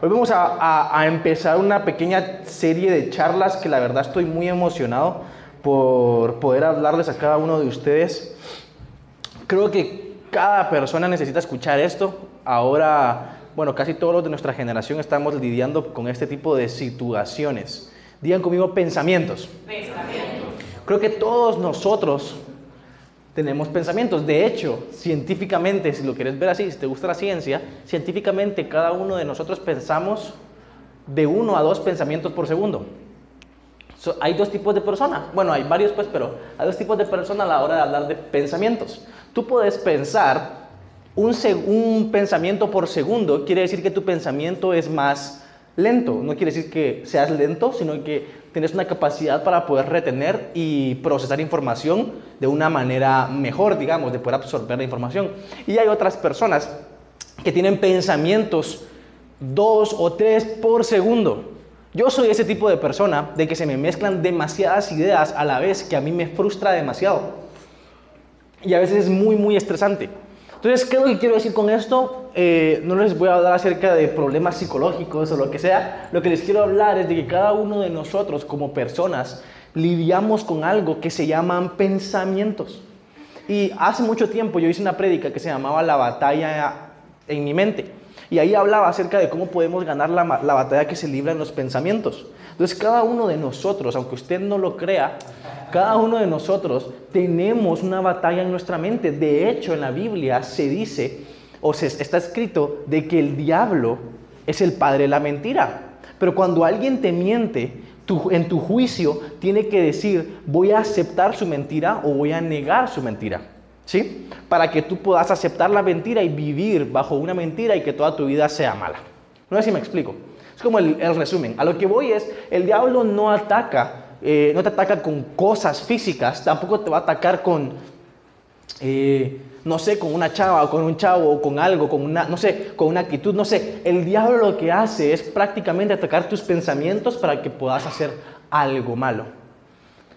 Hoy vamos a, empezar una pequeña serie de charlas que la verdad estoy muy emocionado por poder hablarles a cada uno de ustedes. Creo que cada persona necesita escuchar esto. Ahora, bueno, casi todos los de nuestra generación estamos lidiando con este tipo de situaciones. Digan conmigo pensamientos. Pensamientos. Creo que todos nosotros tenemos pensamientos. De hecho, científicamente, si lo quieres ver así, si te gusta la ciencia, científicamente cada uno de nosotros pensamos de uno a dos pensamientos por segundo. hay dos tipos de personas. Bueno, hay varios pues, pero hay dos tipos de personas a la hora de hablar de pensamientos. Tú puedes pensar un, un pensamiento por segundo, quiere decir que tu pensamiento es más lento. No quiere decir que seas lento, sino que tienes una capacidad para poder retener y procesar información de una manera mejor, digamos, de poder absorber la información. Y hay otras personas que tienen pensamientos dos o tres por segundo. Yo soy ese tipo de persona de que se me mezclan demasiadas ideas a la vez que a mí me frustra demasiado. Y a veces es muy, muy estresante. Entonces, ¿qué es lo que quiero decir con esto? Eh, no les voy a hablar acerca de problemas psicológicos o lo que sea. Lo que les quiero hablar es de que cada uno de nosotros como personas lidiamos con algo que se llaman pensamientos. Y hace mucho tiempo yo hice una prédica que se llamaba La batalla en mi mente. Y ahí hablaba acerca de cómo podemos ganar la, la batalla que se libra en los pensamientos. Entonces, cada uno de nosotros, aunque usted no lo crea, cada uno de nosotros tenemos una batalla en nuestra mente. De hecho, en la Biblia se dice, o se, está escrito, de que el diablo es el padre de la mentira. Pero cuando alguien te miente, en tu juicio tiene que decir, voy a aceptar su mentira o voy a negar su mentira. ¿Sí? Para que tú puedas aceptar la mentira y vivir bajo una mentira y que toda tu vida sea mala. No sé si me explico. Es como el, resumen. A lo que voy es, el diablo no ataca eh, no te ataca con cosas físicas, tampoco te va a atacar con, eh, no sé, con una chava o con un chavo o con algo, con una, no sé, con una actitud, no sé. El diablo lo que hace es prácticamente atacar tus pensamientos para que puedas hacer algo malo.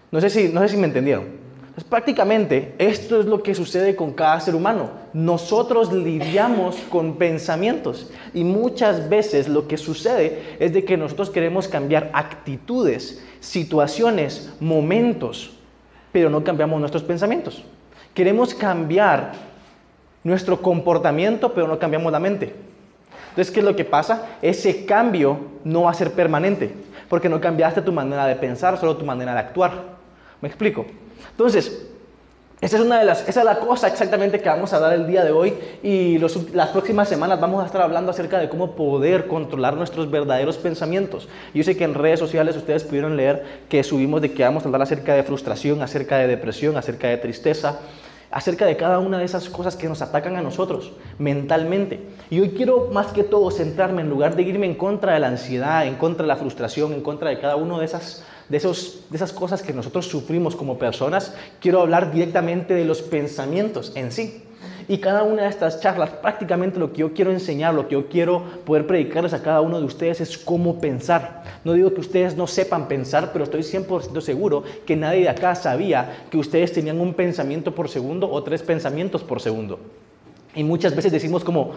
No sé si, no sé si me entendieron. Prácticamente esto es lo que sucede con cada ser humano. Nosotros lidiamos con pensamientos y muchas veces lo que sucede es de que nosotros queremos cambiar actitudes, situaciones, momentos, pero no cambiamos nuestros pensamientos. Queremos cambiar nuestro comportamiento, pero no cambiamos la mente. Entonces, ¿qué es lo que pasa? Ese cambio no va a ser permanente, porque no cambiaste tu manera de pensar, solo tu manera de actuar. ¿Me explico? Entonces, esa es, una de las, esa es la cosa exactamente que vamos a dar el día de hoy y las próximas semanas vamos a estar hablando acerca de cómo poder controlar nuestros verdaderos pensamientos. Yo sé que en redes sociales ustedes pudieron leer que subimos de que vamos a hablar acerca de frustración, acerca de depresión, acerca de tristeza, acerca de cada una de esas cosas que nos atacan a nosotros mentalmente. Y hoy quiero más que todo centrarme en lugar de irme en contra de la ansiedad, en contra de la frustración, en contra de cada una de esas de, esos, de esas cosas que nosotros sufrimos como personas, quiero hablar directamente de los pensamientos en sí. Y cada una de estas charlas, prácticamente lo que yo quiero enseñar, lo que yo quiero poder predicarles a cada uno de ustedes es cómo pensar. No digo que ustedes no sepan pensar, pero estoy 100% seguro que nadie de acá sabía que ustedes tenían un pensamiento por segundo o tres pensamientos por segundo. Y muchas veces decimos como,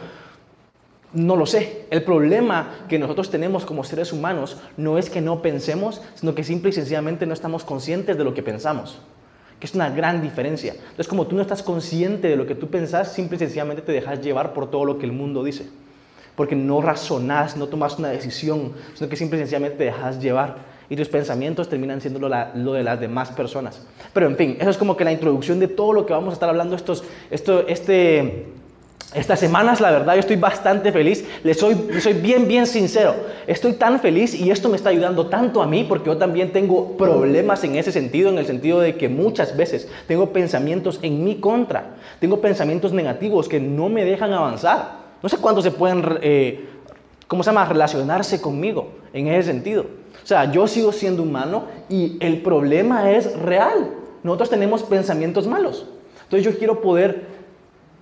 no lo sé. El problema que nosotros tenemos como seres humanos no es que no pensemos, sino que simple y sencillamente no estamos conscientes de lo que pensamos. Que es una gran diferencia. Entonces, como tú no estás consciente de lo que tú pensás, simple y sencillamente te dejas llevar por todo lo que el mundo dice. Porque no razonás, no tomas una decisión, sino que simple y sencillamente te dejas llevar. Y tus pensamientos terminan siendo lo, de las demás personas. Pero en fin, eso es como que la introducción de todo lo que vamos a estar hablando estos, esto, este estas semanas, la verdad, yo estoy bastante feliz. Les soy, soy bien, bien sincero. Estoy tan feliz y esto me está ayudando tanto a mí porque yo también tengo problemas en ese sentido, en el sentido de que muchas veces tengo pensamientos en mi contra. Tengo pensamientos negativos que no me dejan avanzar. No sé cuántos se pueden, eh, ¿cómo se llama?, relacionarse conmigo en ese sentido. O sea, yo sigo siendo humano y el problema es real. Nosotros tenemos pensamientos malos. Entonces yo quiero poder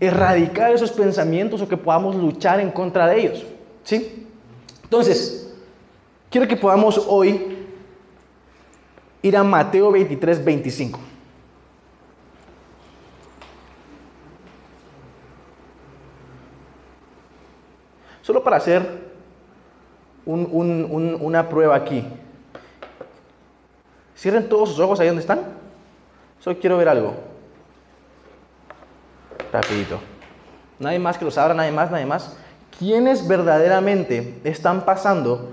erradicar esos pensamientos o que podamos luchar en contra de ellos. ¿Sí? Entonces, quiero que podamos hoy ir a Mateo 23, 25. Solo para hacer una prueba aquí. Cierren todos sus ojos ahí donde están. Solo quiero ver algo. Rapidito. Nadie más que los abra, nadie más, nadie más. ¿Quiénes verdaderamente están pasando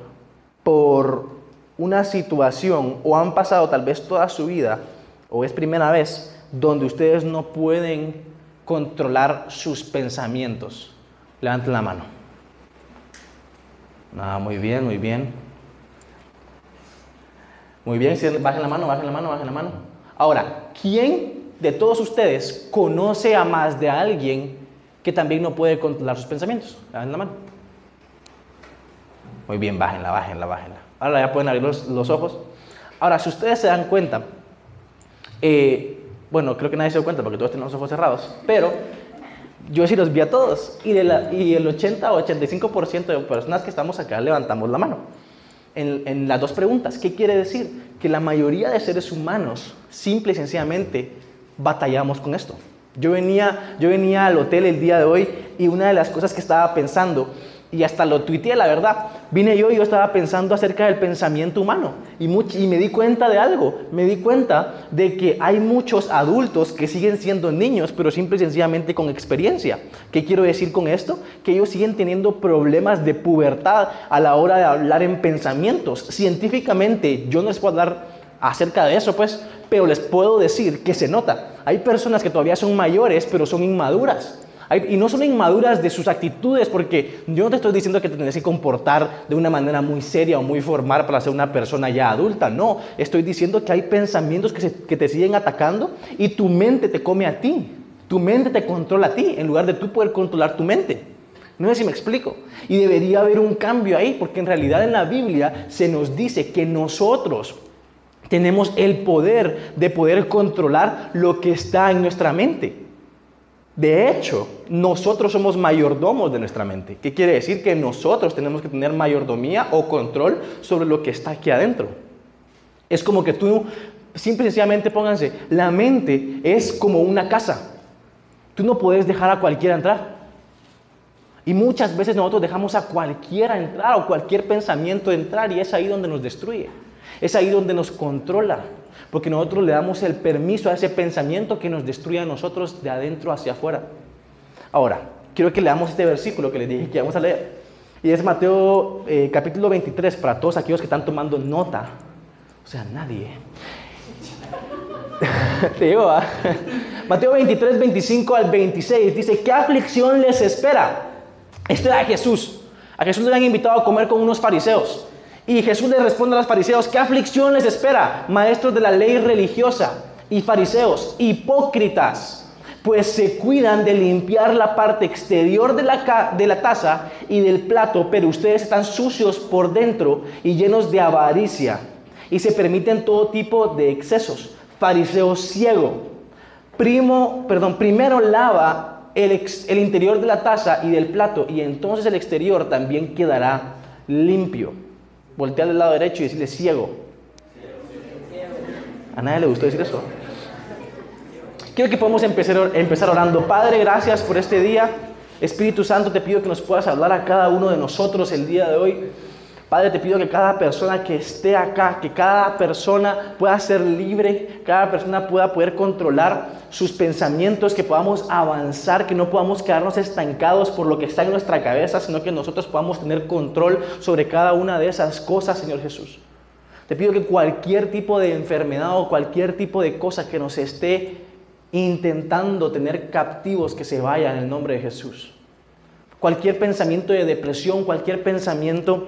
por una situación o han pasado tal vez toda su vida o es primera vez donde ustedes no pueden controlar sus pensamientos? Levanten la mano. Ah, muy bien, muy bien. Muy bien, bajen la mano, bajen la mano, bajen la mano. Ahora, ¿quién de todos ustedes conoce a más de alguien que también no puede controlar sus pensamientos? Bajen la mano. Muy bien, bájenla, bájenla, bájenla. Ahora ya pueden abrir los, ojos. Ahora, si ustedes se dan cuenta, eh, bueno, creo que nadie se da cuenta porque todos tenemos los ojos cerrados, pero yo sí los vi a todos. Y, el 80 o 85% de personas que estamos acá levantamos la mano. En, las dos preguntas, ¿qué quiere decir? Que la mayoría de seres humanos, simple y sencillamente, batallamos con esto. Yo venía, yo venía al hotel el día de hoy y una de las cosas que estaba pensando y hasta lo tuiteé, la verdad. Vine yo y yo estaba pensando acerca del pensamiento humano y, y, me di cuenta de algo. Me di cuenta de que hay muchos adultos que siguen siendo niños, pero simple y sencillamente con experiencia. ¿Qué quiero decir con esto? Que ellos siguen teniendo problemas de pubertad a la hora de hablar en pensamientos. Científicamente, yo no les puedo hablar acerca de eso, pues, pero les puedo decir que se nota. Hay personas que todavía son mayores, pero son inmaduras y no son inmaduras de sus actitudes, porque yo no te estoy diciendo que te tienes que comportar de una manera muy seria o muy formal para ser una persona ya adulta. No, estoy diciendo que hay pensamientos que, que te siguen atacando y tu mente te come a ti. Tu mente te controla a ti en lugar de tú poder controlar tu mente. No sé si me explico. Y debería haber un cambio ahí, porque en realidad en la Biblia se nos dice que nosotros tenemos el poder de poder controlar lo que está en nuestra mente. De hecho, nosotros somos mayordomos de nuestra mente. ¿Qué quiere decir? Que nosotros tenemos que tener mayordomía o control sobre lo que está aquí adentro. Es como que tú, simple y sencillamente pónganse, la mente es como una casa. Tú no puedes dejar a cualquiera entrar. Y muchas veces nosotros dejamos a cualquiera entrar o cualquier pensamiento entrar y es ahí donde nos destruye. Es ahí donde nos controla porque nosotros le damos el permiso a ese pensamiento que nos destruye a nosotros de adentro hacia afuera. Ahora, quiero que leamos este versículo que les dije que vamos a leer. Y es Mateo eh, capítulo 23 para todos aquellos que están tomando nota. O sea, nadie. Te digo, Mateo 23, 25 al 26 dice, ¿qué aflicción les espera? Este era Jesús. A Jesús le han invitado a comer con unos fariseos. Y Jesús le responde a los fariseos, ¿qué aflicción les espera, maestros de la ley religiosa y fariseos, hipócritas? Pues se cuidan de limpiar la parte exterior de la, de la taza y del plato, pero ustedes están sucios por dentro y llenos de avaricia y se permiten todo tipo de excesos. Fariseo ciego, primo, perdón, primero lava el, el interior de la taza y del plato y entonces el exterior también quedará limpio voltear del lado derecho y decirle ciego. A nadie le gustó decir eso. Quiero que podamos empezar, empezar orando. Padre, gracias por este día. Espíritu Santo, te pido que nos puedas hablar a cada uno de nosotros el día de hoy. Padre, te pido que cada persona que esté acá, que cada persona pueda ser libre, cada persona pueda poder controlar sus pensamientos, que podamos avanzar, que no podamos quedarnos estancados por lo que está en nuestra cabeza, sino que nosotros podamos tener control sobre cada una de esas cosas, Señor Jesús. Te pido que cualquier tipo de enfermedad o cualquier tipo de cosa que nos esté intentando tener captivos, que se vaya en el nombre de Jesús. Cualquier pensamiento de depresión, cualquier pensamiento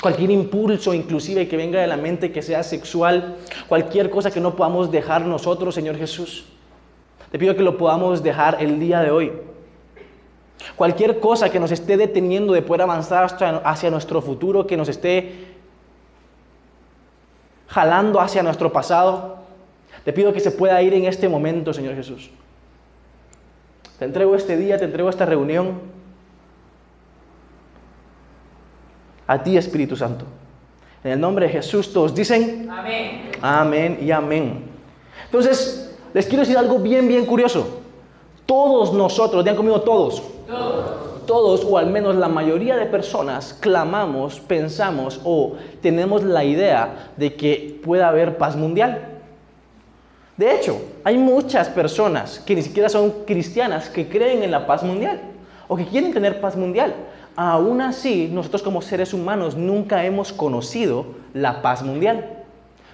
cualquier impulso inclusive que venga de la mente que sea sexual, cualquier cosa que no podamos dejar nosotros, Señor Jesús. Te pido que lo podamos dejar el día de hoy. Cualquier cosa que nos esté deteniendo de poder avanzar hacia nuestro futuro, que nos esté jalando hacia nuestro pasado, te pido que se pueda ir en este momento, Señor Jesús. Te entrego este día, te entrego esta reunión. A ti, Espíritu Santo. En el nombre de Jesús todos dicen amén. Amén y amén. Entonces, les quiero decir algo bien, bien curioso. Todos nosotros, digan conmigo todos. Todos. todos, o al menos la mayoría de personas, clamamos, pensamos o tenemos la idea de que pueda haber paz mundial. De hecho, hay muchas personas que ni siquiera son cristianas que creen en la paz mundial o que quieren tener paz mundial. Aún así, nosotros como seres humanos nunca hemos conocido la paz mundial.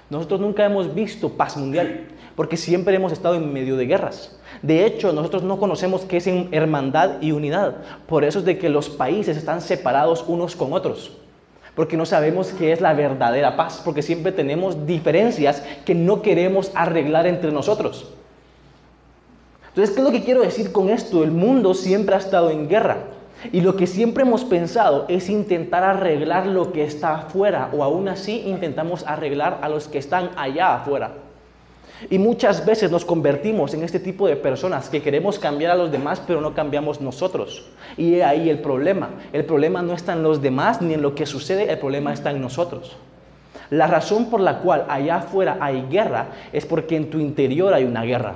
Nosotros nunca hemos visto paz mundial, porque siempre hemos estado en medio de guerras. De hecho, nosotros no conocemos qué es hermandad y unidad. Por eso es de que los países están separados unos con otros. Porque no sabemos qué es la verdadera paz, porque siempre tenemos diferencias que no queremos arreglar entre nosotros. Entonces, ¿qué es lo que quiero decir con esto? El mundo siempre ha estado en guerra. Y lo que siempre hemos pensado es intentar arreglar lo que está afuera o aún así intentamos arreglar a los que están allá afuera. Y muchas veces nos convertimos en este tipo de personas que queremos cambiar a los demás pero no cambiamos nosotros. Y ahí el problema. El problema no está en los demás ni en lo que sucede, el problema está en nosotros. La razón por la cual allá afuera hay guerra es porque en tu interior hay una guerra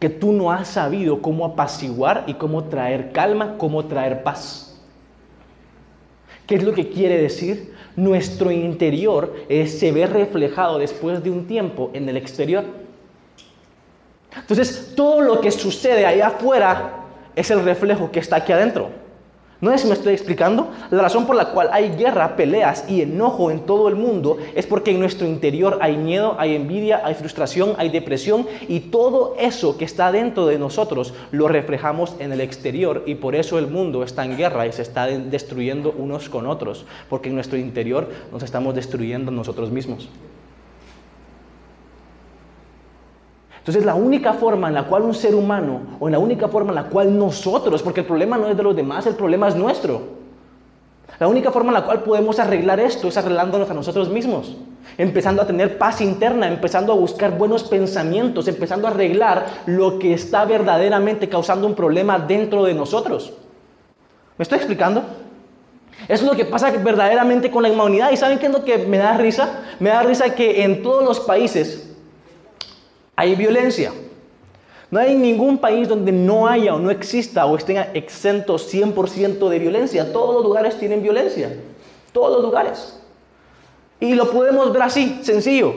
que tú no has sabido cómo apaciguar y cómo traer calma, cómo traer paz. ¿Qué es lo que quiere decir? Nuestro interior eh, se ve reflejado después de un tiempo en el exterior. Entonces, todo lo que sucede allá afuera es el reflejo que está aquí adentro. ¿No es si me estoy explicando? La razón por la cual hay guerra, peleas y enojo en todo el mundo es porque en nuestro interior hay miedo, hay envidia, hay frustración, hay depresión y todo eso que está dentro de nosotros lo reflejamos en el exterior y por eso el mundo está en guerra y se está destruyendo unos con otros, porque en nuestro interior nos estamos destruyendo nosotros mismos. Entonces la única forma en la cual un ser humano, o en la única forma en la cual nosotros, porque el problema no es de los demás, el problema es nuestro. La única forma en la cual podemos arreglar esto es arreglándonos a nosotros mismos, empezando a tener paz interna, empezando a buscar buenos pensamientos, empezando a arreglar lo que está verdaderamente causando un problema dentro de nosotros. ¿Me estoy explicando? Eso es lo que pasa verdaderamente con la humanidad. ¿Y saben qué es lo que me da risa? Me da risa que en todos los países hay violencia. No hay ningún país donde no haya o no exista o estén exentos 100% de violencia. Todos los lugares tienen violencia. Todos los lugares. Y lo podemos ver así, sencillo.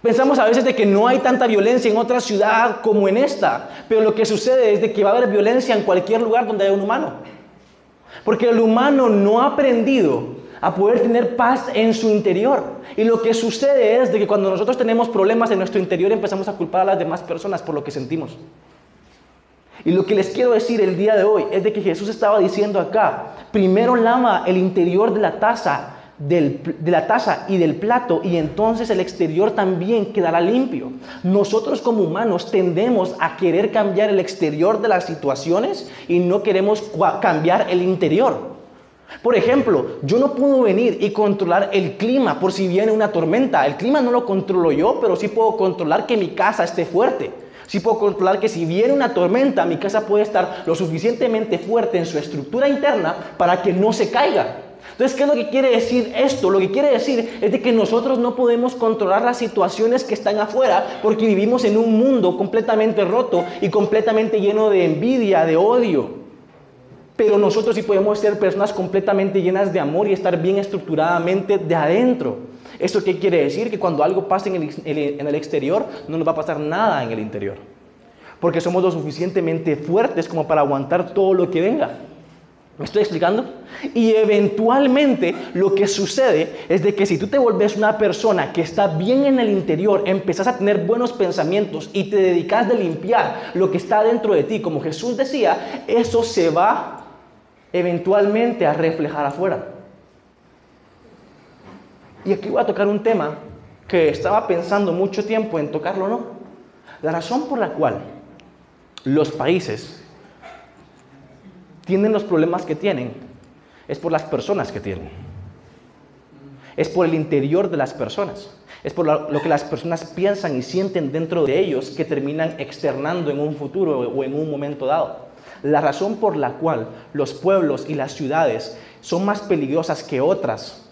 Pensamos a veces de que no hay tanta violencia en otra ciudad como en esta, pero lo que sucede es de que va a haber violencia en cualquier lugar donde haya un humano. Porque el humano no ha aprendido a poder tener paz en su interior. Y lo que sucede es de que cuando nosotros tenemos problemas en nuestro interior empezamos a culpar a las demás personas por lo que sentimos. Y lo que les quiero decir el día de hoy es de que Jesús estaba diciendo acá, primero lava el interior de la taza, de la taza y del plato y entonces el exterior también quedará limpio. Nosotros como humanos tendemos a querer cambiar el exterior de las situaciones y no queremos cambiar el interior. Por ejemplo, yo no puedo venir y controlar el clima por si viene una tormenta. El clima no lo controlo yo, pero sí puedo controlar que mi casa esté fuerte. Sí puedo controlar que si viene una tormenta, mi casa puede estar lo suficientemente fuerte en su estructura interna para que no se caiga. Entonces, ¿qué es lo que quiere decir esto? Lo que quiere decir es que nosotros no podemos controlar las situaciones que están afuera porque vivimos en un mundo completamente roto y completamente lleno de envidia, de odio. Pero nosotros sí podemos ser personas completamente llenas de amor y estar bien estructuradamente de adentro. ¿Eso qué quiere decir? Que cuando algo pasa en el, exterior, no nos va a pasar nada en el interior. Porque somos lo suficientemente fuertes como para aguantar todo lo que venga. ¿Me estoy explicando? Y eventualmente lo que sucede es de que si tú te vuelves una persona que está bien en el interior, empezás a tener buenos pensamientos y te dedicas de limpiar lo que está dentro de ti, como Jesús decía, eso se va eventualmente a reflejar afuera. Y aquí voy a tocar un tema que estaba pensando mucho tiempo en tocarlo, ¿no? La razón por la cual los países tienen los problemas que tienen es por las personas que tienen. Es por el interior de las personas. Es por lo que las personas piensan y sienten dentro de ellos que terminan externando en un futuro o en un momento dado. La razón por la cual los pueblos y las ciudades son más peligrosas que otras,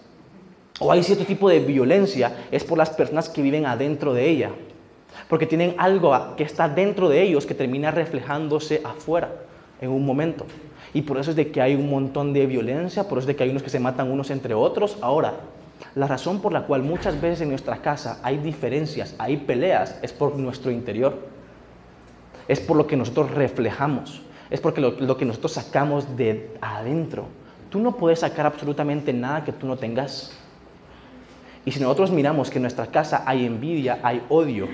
o hay cierto tipo de violencia, es por las personas que viven adentro de ella. Porque tienen algo que está dentro de ellos que termina reflejándose afuera en un momento. Y por eso es de que hay un montón de violencia, por eso es de que hay unos que se matan unos entre otros. Ahora, la razón por la cual muchas veces en nuestra casa hay diferencias, hay peleas, es por nuestro interior. Es por lo que nosotros reflejamos. Es porque lo, que nosotros sacamos de adentro. Tú no puedes sacar absolutamente nada que tú no tengas. Y si nosotros miramos que en nuestra casa hay envidia, hay odio,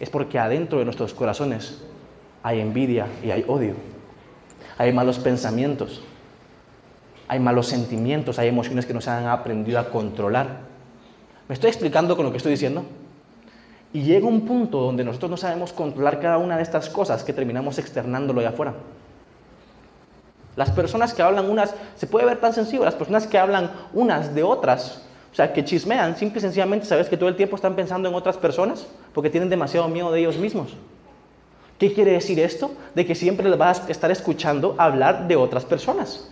es porque adentro de nuestros corazones hay envidia y hay odio. Hay malos pensamientos, hay malos sentimientos, hay emociones que no se han aprendido a controlar. ¿Me estoy explicando con lo que estoy diciendo? Y llega un punto donde nosotros no sabemos controlar cada una de estas cosas que terminamos externándolo allá afuera. Las personas que hablan unas, se puede ver tan sencillo, las personas que hablan unas de otras, o sea, que chismean, simple y sencillamente sabes que todo el tiempo están pensando en otras personas porque tienen demasiado miedo de ellos mismos. ¿Qué quiere decir esto? De que siempre les vas a estar escuchando hablar de otras personas.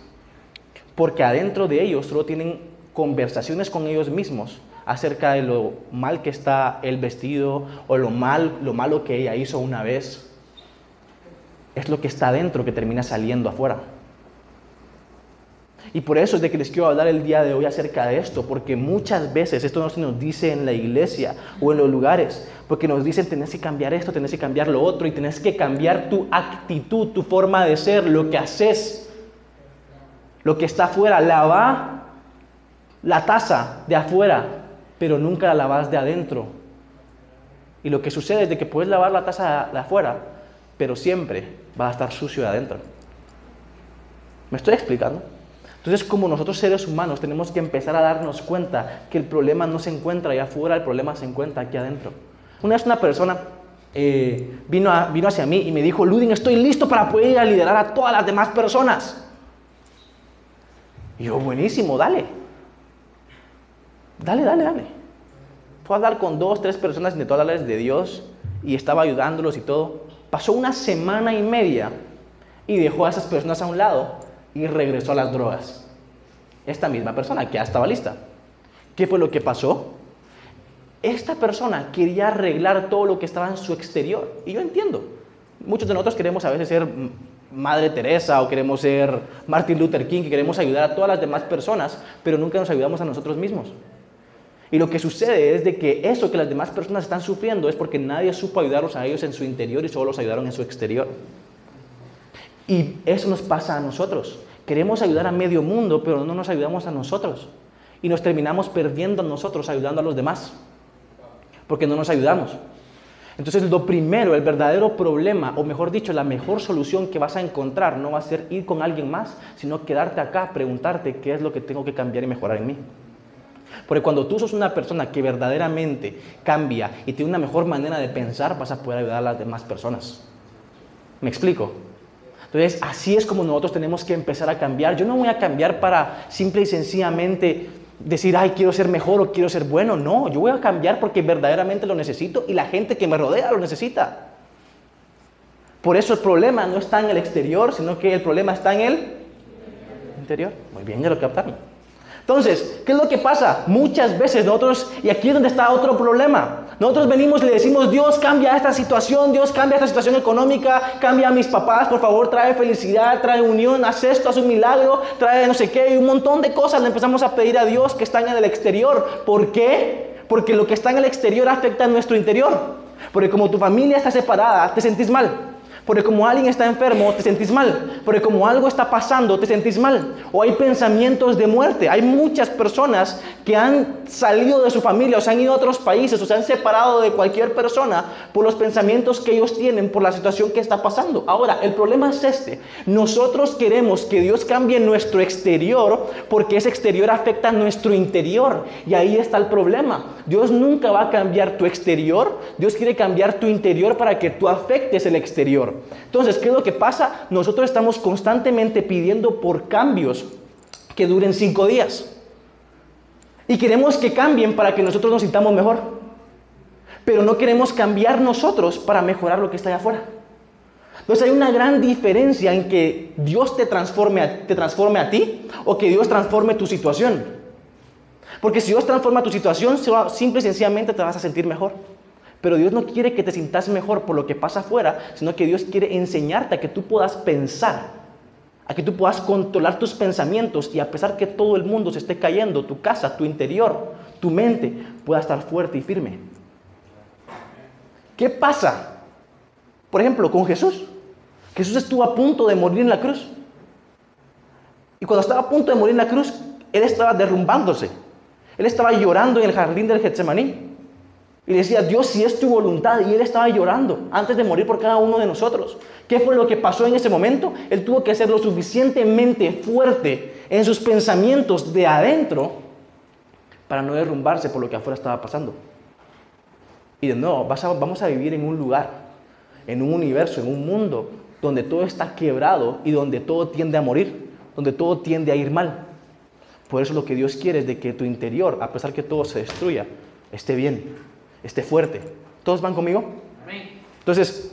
Porque adentro de ellos solo tienen conversaciones con ellos mismos acerca de lo mal que está el vestido o lo, mal, lo malo que ella hizo una vez. Es lo que está adentro que termina saliendo afuera. Y por eso es de que les quiero hablar el día de hoy acerca de esto, porque muchas veces esto no se nos dice en la iglesia o en los lugares, porque nos dicen tenés que cambiar esto, tenés que cambiar lo otro y tenés que cambiar tu actitud, tu forma de ser, lo que haces, lo que está afuera. Lava la taza de afuera, pero nunca la lavas de adentro. Y lo que sucede es de que puedes lavar la taza de afuera, pero siempre va a estar sucio de adentro. ¿Me estoy explicando? Entonces, como nosotros seres humanos tenemos que empezar a darnos cuenta que el problema no se encuentra allá afuera, el problema se encuentra aquí adentro. Una vez una persona eh, vino, vino hacia mí y me dijo, Ludin, estoy listo para poder ir a liderar a todas las demás personas. Y yo, buenísimo, dale. Dale, dale, dale. Fue a hablar con dos, tres personas, intentó hablarles de Dios y estaba ayudándolos y todo. Pasó una semana y media y dejó a esas personas a un lado y regresó a las drogas. Esta misma persona que ya estaba lista. ¿Qué fue lo que pasó? Esta persona quería arreglar todo lo que estaba en su exterior. Y yo entiendo. Muchos de nosotros queremos a veces ser Madre Teresa o queremos ser Martin Luther King, que queremos ayudar a todas las demás personas, pero nunca nos ayudamos a nosotros mismos. Y lo que sucede es de que eso que las demás personas están sufriendo es porque nadie supo ayudarlos a ellos en su interior y solo los ayudaron en su exterior. Y eso nos pasa a nosotros. Queremos ayudar a medio mundo, pero no nos ayudamos a nosotros. Y nos terminamos perdiendo nosotros ayudando a los demás. Porque no nos ayudamos. Entonces lo primero, el verdadero problema, o mejor dicho, la mejor solución que vas a encontrar no va a ser ir con alguien más, sino quedarte acá, preguntarte qué es lo que tengo que cambiar y mejorar en mí. Porque cuando tú sos una persona que verdaderamente cambia y tiene una mejor manera de pensar, vas a poder ayudar a las demás personas. ¿Me explico? Entonces, así es como nosotros tenemos que empezar a cambiar. Yo no voy a cambiar para simple y sencillamente decir, ay, quiero ser mejor o quiero ser bueno. No, yo voy a cambiar porque verdaderamente lo necesito y la gente que me rodea lo necesita. Por eso el problema no está en el exterior, sino que el problema está en el interior. Muy bien, ya lo captaron. Entonces, ¿qué es lo que pasa? Muchas veces nosotros, y aquí es donde está otro problema, nosotros venimos y le decimos, Dios cambia esta situación, Dios cambia esta situación económica, cambia a mis papás, por favor, trae felicidad, trae unión, haz esto, haz un milagro, trae no sé qué, y un montón de cosas le empezamos a pedir a Dios que están en el exterior. ¿Por qué? Porque lo que está en el exterior afecta a nuestro interior. Porque como tu familia está separada, te sentís mal. Porque como alguien está enfermo, te sentís mal. Porque como algo está pasando, te sentís mal. O hay pensamientos de muerte. Hay muchas personas que han salido de su familia o se han ido a otros países o se han separado de cualquier persona por los pensamientos que ellos tienen por la situación que está pasando. Ahora, el problema es este. Nosotros queremos que Dios cambie nuestro exterior porque ese exterior afecta a nuestro interior. Y ahí está el problema. Dios nunca va a cambiar tu exterior. Dios quiere cambiar tu interior para que tú afectes el exterior. Entonces, ¿qué es lo que pasa? Nosotros estamos constantemente pidiendo por cambios que duren cinco días. Y queremos que cambien para que nosotros nos sintamos mejor. Pero no queremos cambiar nosotros para mejorar lo que está allá afuera. Entonces hay una gran diferencia en que Dios te transforme, a, te transforme a ti o que Dios transforme tu situación. Porque si Dios transforma tu situación, simple y sencillamente te vas a sentir mejor. Pero Dios no quiere que te sientas mejor por lo que pasa afuera, sino que Dios quiere enseñarte a que tú puedas pensar a que tú puedas controlar tus pensamientos y a pesar que todo el mundo se esté cayendo, tu casa, tu interior, tu mente pueda estar fuerte y firme. ¿Qué pasa? Por ejemplo, con Jesús. Jesús estuvo a punto de morir en la cruz. Y cuando estaba a punto de morir en la cruz, Él estaba derrumbándose. Él estaba llorando en el jardín del Getsemaní. Y decía, Dios, si es tu voluntad. Y él estaba llorando antes de morir por cada uno de nosotros. ¿Qué fue lo que pasó en ese momento? Él tuvo que ser lo suficientemente fuerte en sus pensamientos de adentro para no derrumbarse por lo que afuera estaba pasando. Y de nuevo, vamos a vivir en un lugar, en un universo, en un mundo donde todo está quebrado y donde todo tiende a morir, donde todo tiende a ir mal. Por eso lo que Dios quiere es de que tu interior, a pesar que todo se destruya, esté bien esté fuerte. ¿Todos van conmigo? Entonces,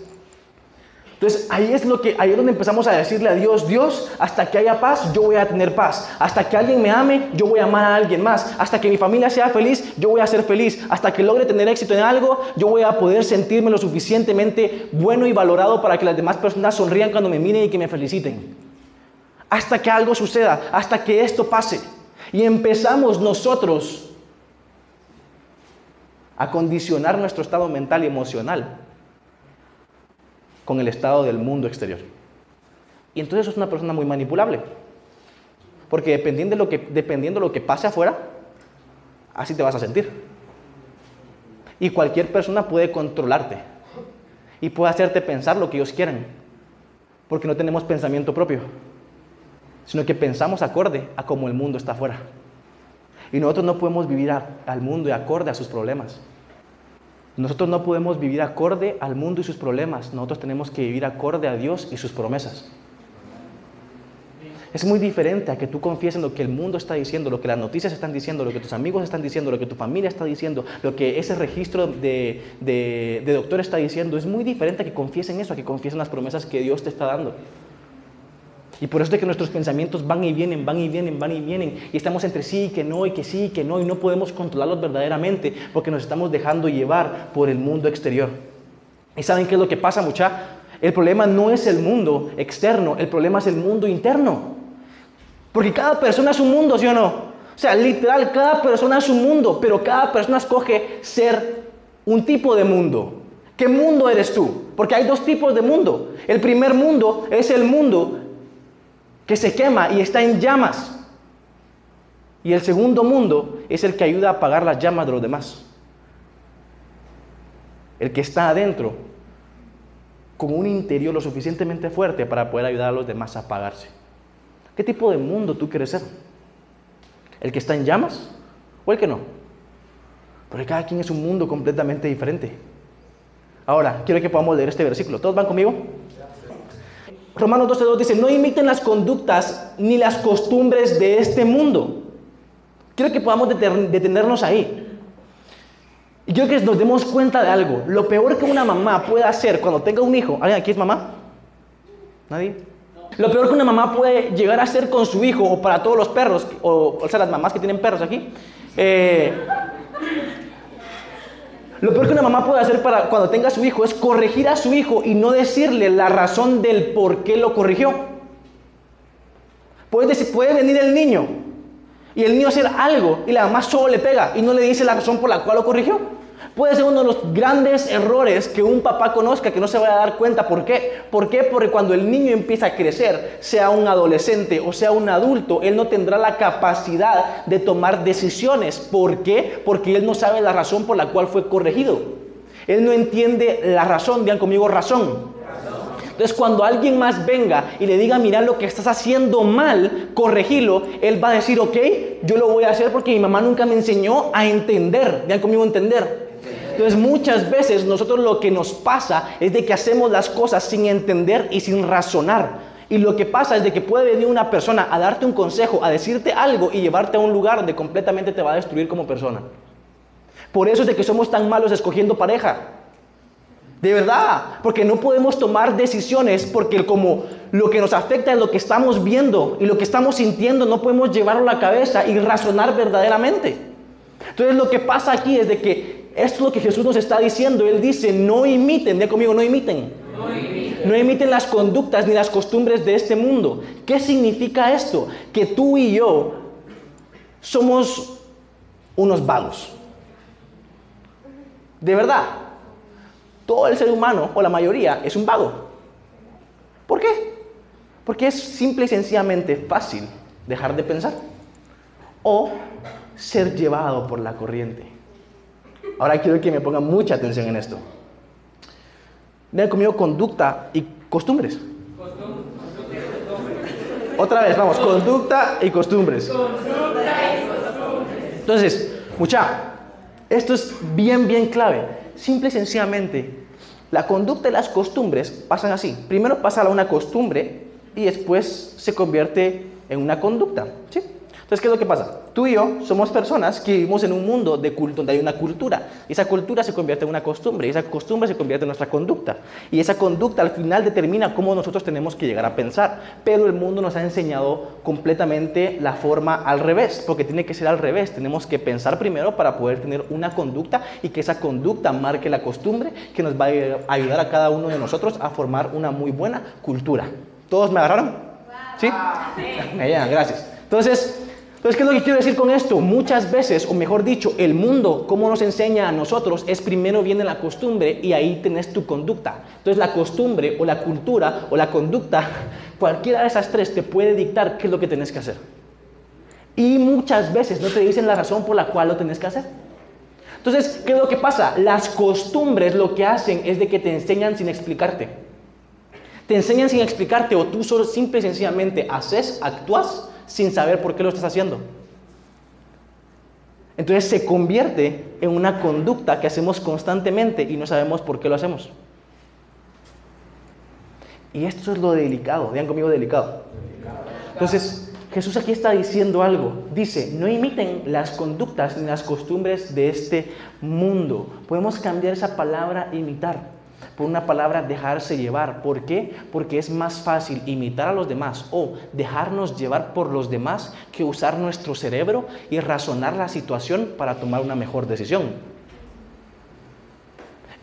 entonces ahí es lo que ahí es donde empezamos a decirle a Dios, Dios, hasta que haya paz, yo voy a tener paz. Hasta que alguien me ame, yo voy a amar a alguien más. Hasta que mi familia sea feliz, yo voy a ser feliz. Hasta que logre tener éxito en algo, yo voy a poder sentirme lo suficientemente bueno y valorado para que las demás personas sonrían cuando me miren y que me feliciten. Hasta que algo suceda, hasta que esto pase. Y empezamos nosotros a condicionar nuestro estado mental y emocional con el estado del mundo exterior. Y entonces es una persona muy manipulable. Porque dependiendo de lo que, dependiendo de lo que pase afuera, así te vas a sentir. Y cualquier persona puede controlarte. Y puede hacerte pensar lo que ellos quieren. Porque no tenemos pensamiento propio. Sino que pensamos acorde a cómo el mundo está afuera. Y nosotros no podemos vivir al mundo y acorde a sus problemas. Nosotros no podemos vivir acorde al mundo y sus problemas, nosotros tenemos que vivir acorde a Dios y sus promesas. Es muy diferente a que tú confíes en lo que el mundo está diciendo, lo que las noticias están diciendo, lo que tus amigos están diciendo, lo que tu familia está diciendo, lo que ese registro de, de doctor está diciendo. Es muy diferente a que confíes en eso, a que confíes en las promesas que Dios te está dando. Y por eso es que nuestros pensamientos van y vienen, van y vienen, van y vienen. Y estamos entre sí y que no, y que sí y que no. Y no podemos controlarlos verdaderamente porque nos estamos dejando llevar por el mundo exterior. ¿Y saben qué es lo que pasa, mucha? El problema no es el mundo externo, el problema es el mundo interno. Porque cada persona es un mundo, ¿sí o no? O sea, literal, cada persona es un mundo, pero cada persona escoge ser un tipo de mundo. ¿Qué mundo eres tú? Porque hay dos tipos de mundo. El primer mundo es el mundo que se quema y está en llamas. Y el segundo mundo es el que ayuda a apagar las llamas de los demás. El que está adentro con un interior lo suficientemente fuerte para poder ayudar a los demás a apagarse. ¿Qué tipo de mundo tú quieres ser? ¿El que está en llamas o el que no? Porque cada quien es un mundo completamente diferente. Ahora, quiero que podamos leer este versículo. ¿Todos van conmigo? Romanos 12.2 dice, no imiten las conductas ni las costumbres de este mundo. Quiero que podamos detenernos ahí. Y quiero que nos demos cuenta de algo. Lo peor que una mamá puede hacer cuando tenga un hijo. ¿Alguien aquí es mamá? ¿Nadie? Lo peor que una mamá puede llegar a hacer con su hijo o para todos los perros, o, o sea, las mamás que tienen perros aquí, eh, lo peor que una mamá puede hacer para cuando tenga a su hijo es corregir a su hijo y no decirle la razón del por qué lo corrigió. Puede, decir, puede venir el niño y el niño hacer algo y la mamá solo le pega y no le dice la razón por la cual lo corrigió. Puede ser uno de los grandes errores que un papá conozca que no se vaya a dar cuenta. ¿Por qué? ¿Por qué? Porque cuando el niño empieza a crecer, sea un adolescente o sea un adulto, él no tendrá la capacidad de tomar decisiones. ¿Por qué? Porque él no sabe la razón por la cual fue corregido. Él no entiende la razón, digan conmigo razón. Entonces cuando alguien más venga y le diga, mira lo que estás haciendo mal, corregilo, él va a decir, ok, yo lo voy a hacer porque mi mamá nunca me enseñó a entender. Digan conmigo entender. Entonces muchas veces nosotros lo que nos pasa es de que hacemos las cosas sin entender y sin razonar. Y lo que pasa es de que puede venir una persona a darte un consejo, a decirte algo y llevarte a un lugar donde completamente te va a destruir como persona. Por eso es de que somos tan malos escogiendo pareja. De verdad, porque no podemos tomar decisiones porque como lo que nos afecta es lo que estamos viendo y lo que estamos sintiendo, no podemos llevarlo a la cabeza y razonar verdaderamente. Entonces lo que pasa aquí es de que esto es lo que Jesús nos está diciendo. Él dice, no imiten, de conmigo, no imiten. No imiten las conductas ni las costumbres de este mundo. ¿Qué significa esto? Que tú y yo somos unos vagos. De verdad, todo el ser humano, o la mayoría, es un vago. ¿Por qué? Porque es simple y sencillamente fácil dejar de pensar o ser llevado por la corriente. Ahora quiero que me pongan mucha atención en esto. Vean conmigo conducta y costumbres. Otra vez, vamos, conducta y costumbres. Entonces, mucha, esto es bien, bien clave. Simple y sencillamente, la conducta y las costumbres pasan así. Primero pasa a una costumbre y después se convierte en una conducta. ¿sí? Entonces, ¿qué es lo que pasa? Tú y yo somos personas que vivimos en un mundo de donde hay una cultura. Y esa cultura se convierte en una costumbre. Y esa costumbre se convierte en nuestra conducta. Y esa conducta al final determina cómo nosotros tenemos que llegar a pensar. Pero el mundo nos ha enseñado completamente la forma al revés. Porque tiene que ser al revés. Tenemos que pensar primero para poder tener una conducta y que esa conducta marque la costumbre que nos va a ayudar a cada uno de nosotros a formar una muy buena cultura. ¿Todos me agarraron? ¿Sí? Bien, gracias. Entonces, entonces, ¿qué es lo que quiero decir con esto? Muchas veces, o mejor dicho, el mundo, como nos enseña a nosotros, es primero viene la costumbre y ahí tenés tu conducta. Entonces, la costumbre o la cultura o la conducta, cualquiera de esas tres te puede dictar qué es lo que tenés que hacer. Y muchas veces no te dicen la razón por la cual lo tenés que hacer. Entonces, ¿qué es lo que pasa? Las costumbres lo que hacen es de que te enseñan sin explicarte. Te enseñan sin explicarte o tú solo simple y sencillamente haces, actúas sin saber por qué lo estás haciendo. Entonces se convierte en una conducta que hacemos constantemente y no sabemos por qué lo hacemos. Y esto es lo delicado, vean conmigo delicado. Entonces, Jesús aquí está diciendo algo. Dice, no imiten las conductas ni las costumbres de este mundo. Podemos cambiar esa palabra imitar por una palabra dejarse llevar. ¿Por qué? Porque es más fácil imitar a los demás o dejarnos llevar por los demás que usar nuestro cerebro y razonar la situación para tomar una mejor decisión.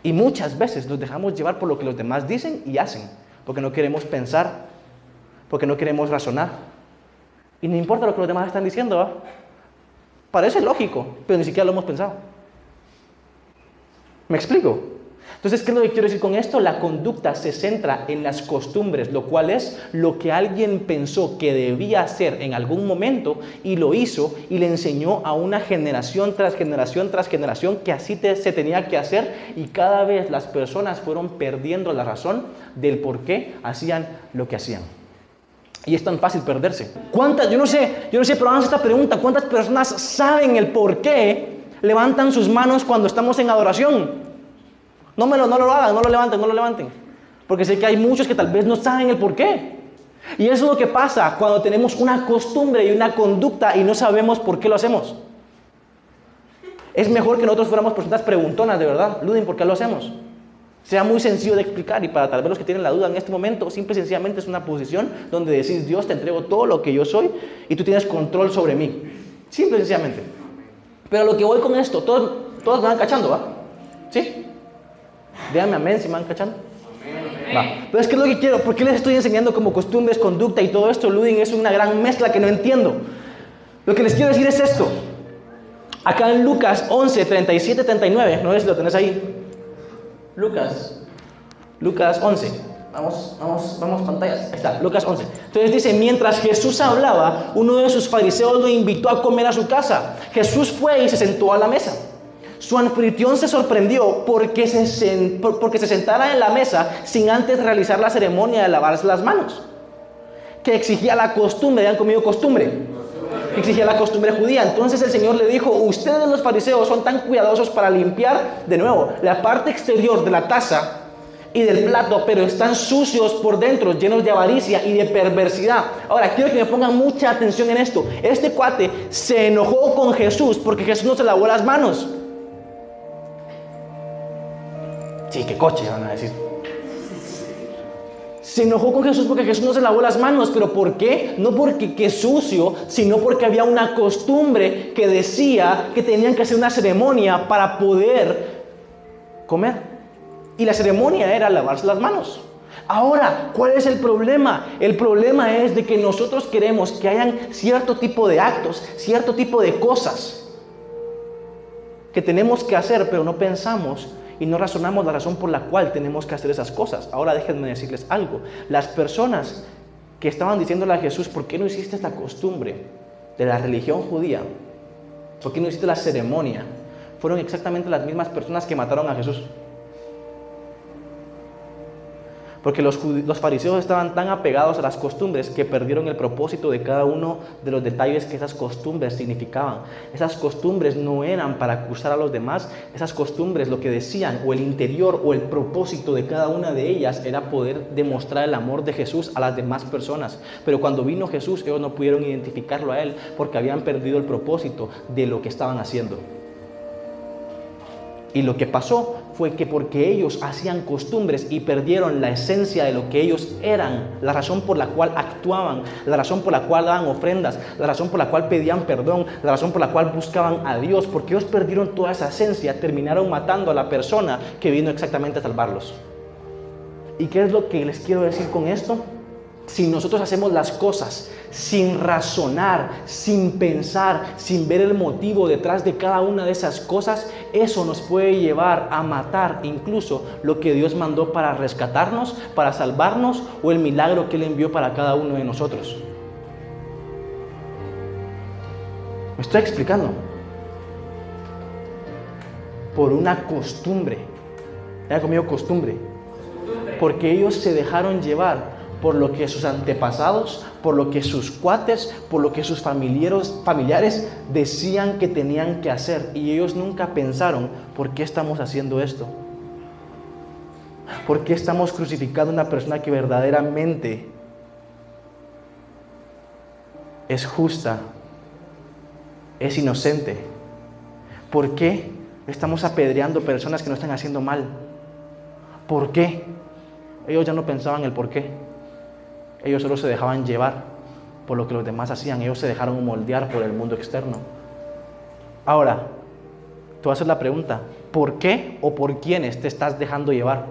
Y muchas veces nos dejamos llevar por lo que los demás dicen y hacen, porque no queremos pensar, porque no queremos razonar. Y no importa lo que los demás están diciendo, parece lógico, pero ni siquiera lo hemos pensado. ¿Me explico? Entonces, ¿qué es lo que quiero decir con esto? La conducta se centra en las costumbres, lo cual es lo que alguien pensó que debía hacer en algún momento y lo hizo y le enseñó a una generación tras generación tras generación que así se tenía que hacer y cada vez las personas fueron perdiendo la razón del por qué hacían lo que hacían. Y es tan fácil perderse. ¿Cuántas, yo no sé, yo no sé, pero vamos esta pregunta, ¿cuántas personas saben el por qué levantan sus manos cuando estamos en adoración? No, me lo, no lo hagan, no lo levanten, no lo levanten. Porque sé que hay muchos que tal vez no saben el por qué. Y eso es lo que pasa cuando tenemos una costumbre y una conducta y no sabemos por qué lo hacemos. Es mejor que nosotros fuéramos personas preguntonas, de verdad. Luden, ¿por qué lo hacemos? Sea muy sencillo de explicar y para tal vez los que tienen la duda en este momento, simple y sencillamente es una posición donde decís, Dios, te entrego todo lo que yo soy y tú tienes control sobre mí. Simple y sencillamente. Pero lo que voy con esto, todos, todos me van cachando, ¿va? ¿Sí? Díganme amén si me van cachando. Va. Pero es que lo que quiero, ¿por qué les estoy enseñando como costumbres, conducta y todo esto? Luding es una gran mezcla que no entiendo. Lo que les quiero decir es esto. Acá en Lucas 11, 37, 39, ¿no es? Lo tenés ahí. Lucas, Lucas 11. Vamos, vamos, vamos, pantallas. Ahí está, Lucas 11. Entonces dice, mientras Jesús hablaba, uno de sus fariseos lo invitó a comer a su casa. Jesús fue y se sentó a la mesa. Su anfitrión se sorprendió porque se, porque se sentara en la mesa sin antes realizar la ceremonia de lavarse las manos, que exigía la costumbre, han comido costumbre, exigía la costumbre judía. Entonces el Señor le dijo, ustedes los fariseos son tan cuidadosos para limpiar, de nuevo, la parte exterior de la taza y del plato, pero están sucios por dentro, llenos de avaricia y de perversidad. Ahora, quiero que me pongan mucha atención en esto. Este cuate se enojó con Jesús porque Jesús no se lavó las manos. Sí, qué coche, van a decir. Se enojó con Jesús porque Jesús no se lavó las manos, pero ¿por qué? No porque qué sucio, sino porque había una costumbre que decía que tenían que hacer una ceremonia para poder comer. Y la ceremonia era lavarse las manos. Ahora, ¿cuál es el problema? El problema es de que nosotros queremos que hayan cierto tipo de actos, cierto tipo de cosas que tenemos que hacer, pero no pensamos y no razonamos la razón por la cual tenemos que hacer esas cosas. Ahora déjenme decirles algo. Las personas que estaban diciéndole a Jesús, ¿por qué no hiciste esta costumbre de la religión judía? ¿Por qué no hiciste la ceremonia? Fueron exactamente las mismas personas que mataron a Jesús. Porque los, fariseos estaban tan apegados a las costumbres que perdieron el propósito de cada uno de los detalles que esas costumbres significaban. Esas costumbres no eran para acusar a los demás, esas costumbres lo que decían, o el interior o el propósito de cada una de ellas era poder demostrar el amor de Jesús a las demás personas. Pero cuando vino Jesús, ellos no pudieron identificarlo a Él porque habían perdido el propósito de lo que estaban haciendo. Y lo que pasó fue que porque ellos hacían costumbres y perdieron la esencia de lo que ellos eran, la razón por la cual actuaban, la razón por la cual daban ofrendas, la razón por la cual pedían perdón, la razón por la cual buscaban a Dios, porque ellos perdieron toda esa esencia, terminaron matando a la persona que vino exactamente a salvarlos. ¿Y qué es lo que les quiero decir con esto? Si nosotros hacemos las cosas sin razonar, sin pensar, sin ver el motivo detrás de cada una de esas cosas, eso nos puede llevar a matar incluso lo que Dios mandó para rescatarnos, para salvarnos o el milagro que Él envió para cada uno de nosotros. ¿Me estoy explicando? Por una costumbre. Era conmigo costumbre. Porque ellos se dejaron llevar por lo que sus antepasados, por lo que sus cuates, por lo que sus familiares, decían que tenían que hacer. Y ellos nunca pensaron, ¿por qué estamos haciendo esto? ¿Por qué estamos crucificando a una persona que verdaderamente es justa, es inocente? ¿Por qué estamos apedreando personas que no están haciendo mal? ¿Por qué? Ellos ya no pensaban el por qué. Ellos solo se dejaban llevar por lo que los demás hacían. Ellos se dejaron moldear por el mundo externo. Ahora, tú haces la pregunta, ¿por qué o por quiénes te estás dejando llevar?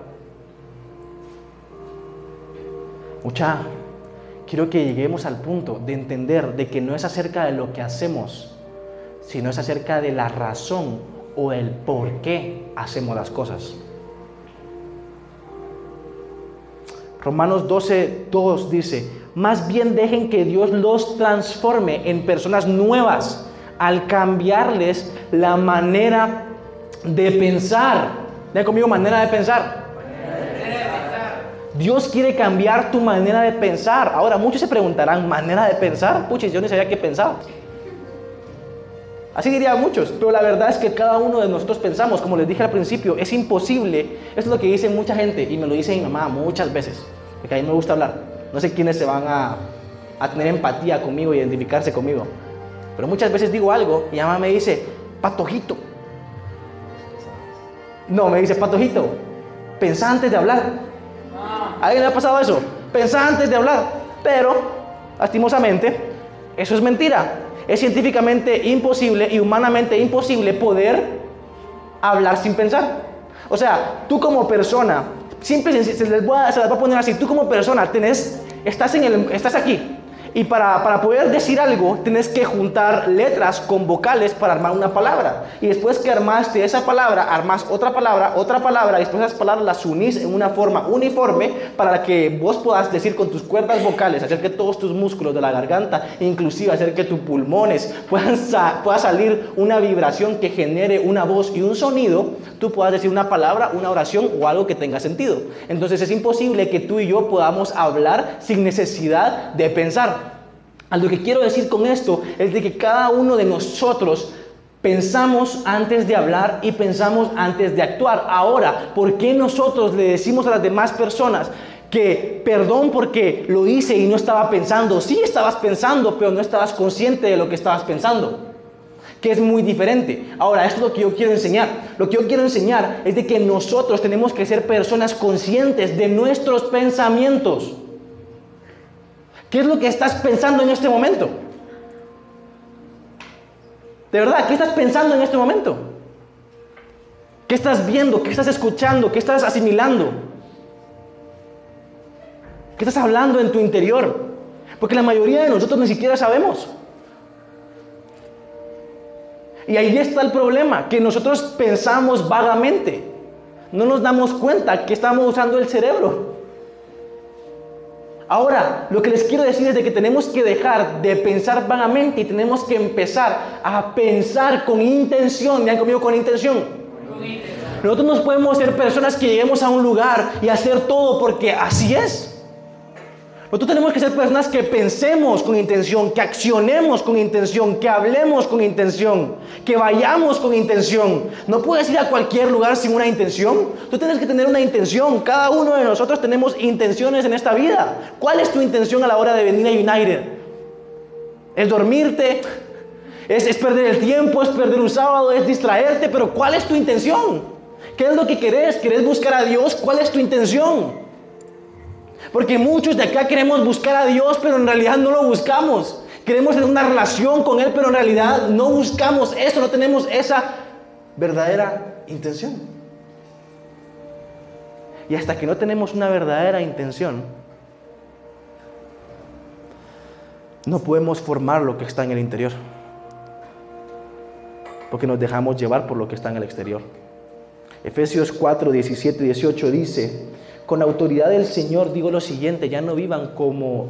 Mucha, quiero que lleguemos al punto de entender de que no es acerca de lo que hacemos, sino es acerca de la razón o el por qué hacemos las cosas. Romanos 12, 2 dice, más bien dejen que Dios los transforme en personas nuevas al cambiarles la manera de pensar. Vean conmigo, manera de pensar. Dios quiere cambiar tu manera de pensar. Ahora, muchos se preguntarán, ¿manera de pensar? Puches, yo ni sabía qué pensaba. Así dirían muchos, pero la verdad es que cada uno de nosotros pensamos, como les dije al principio, es imposible. Esto es lo que dice mucha gente y me lo dice mi mamá muchas veces, porque a mí me gusta hablar. No sé quiénes se van a, a tener empatía conmigo, identificarse conmigo. Pero muchas veces digo algo y mi mamá me dice, patojito. No, me dice, patojito, pensá antes de hablar. ¿A alguien le ha pasado eso? Pensá antes de hablar. Pero, lastimosamente, eso es mentira es científicamente imposible y humanamente imposible poder hablar sin pensar. O sea, tú como persona, siempre se les, voy a poner así, tú como persona tenés, estás, en el, estás aquí, y para, para, poder decir algo, tienes que juntar letras con vocales para armar una palabra. Y después que armaste esa palabra, armas otra palabra, otra palabra, y después esas palabras las unís en una forma uniforme para que vos puedas decir con tus cuerdas vocales, hacer que todos tus músculos de la garganta, inclusive hacer que tus pulmones puedan pueda salir una vibración que genere una voz y un sonido, tú puedas decir una palabra, una oración o algo que tenga sentido. Entonces es imposible que tú y yo podamos hablar sin necesidad de pensar. A lo que quiero decir con esto es de que cada uno de nosotros pensamos antes de hablar y pensamos antes de actuar. Ahora, ¿por qué nosotros le decimos a las demás personas que perdón porque lo hice y no estaba pensando? Sí estabas pensando, pero no estabas consciente de lo que estabas pensando. Que es muy diferente. Ahora, esto es lo que yo quiero enseñar. Lo que yo quiero enseñar es de que nosotros tenemos que ser personas conscientes de nuestros pensamientos. ¿Qué es lo que estás pensando en este momento? De verdad, ¿qué estás pensando en este momento? ¿Qué estás viendo? ¿Qué estás escuchando? ¿Qué estás asimilando? ¿Qué estás hablando en tu interior? Porque la mayoría de nosotros ni siquiera sabemos. Y ahí está el problema, que nosotros pensamos vagamente. No nos damos cuenta que estamos usando el cerebro. Ahora, lo que les quiero decir es de que tenemos que dejar de pensar vagamente y tenemos que empezar a pensar con intención. ¿Me han conmigo con intención? Nosotros no podemos ser personas que lleguemos a un lugar y hacer todo porque así es. Nosotros tenemos que ser personas que pensemos con intención, que accionemos con intención, que hablemos con intención, que vayamos con intención. No puedes ir a cualquier lugar sin una intención. Tú tienes que tener una intención. Cada uno de nosotros tenemos intenciones en esta vida. ¿Cuál es tu intención a la hora de venir a United? ¿Es dormirte? ¿Es, es perder el tiempo? ¿Es perder un sábado? ¿Es distraerte? Pero ¿cuál es tu intención? ¿Qué es lo que querés? ¿Querés buscar a Dios? ¿Cuál es tu intención? Porque muchos de acá queremos buscar a Dios, pero en realidad no lo buscamos. Queremos tener una relación con Él, pero en realidad no buscamos eso, no tenemos esa verdadera intención. Y hasta que no tenemos una verdadera intención, no podemos formar lo que está en el interior. Porque nos dejamos llevar por lo que está en el exterior. Efesios 4, 17 y 18 dice, con autoridad del Señor digo lo siguiente, ya no vivan como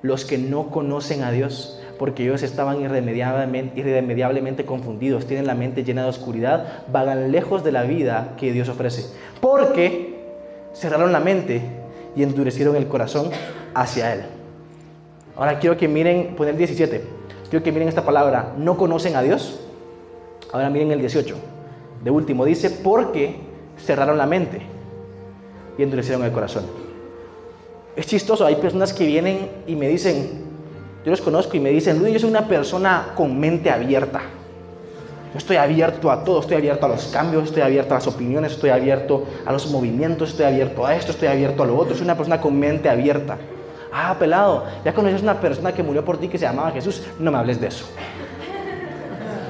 los que no conocen a Dios, porque ellos estaban irremediablemente, confundidos, tienen la mente llena de oscuridad, vagan lejos de la vida que Dios ofrece, porque cerraron la mente y endurecieron el corazón hacia Él. Ahora quiero que miren, poner 17, quiero que miren esta palabra, no conocen a Dios. Ahora miren el 18, de último, dice, porque cerraron la mente y endurecieron el corazón. Es chistoso, hay personas que vienen y me dicen, yo los conozco y me dicen, Luis, yo soy una persona con mente abierta. Yo estoy abierto a todo, estoy abierto a los cambios, estoy abierto a las opiniones, estoy abierto a los movimientos, estoy abierto a esto, estoy abierto a lo otro. Soy una persona con mente abierta. Ah, pelado, ya conoces una persona que murió por ti que se llamaba Jesús, no me hables de eso.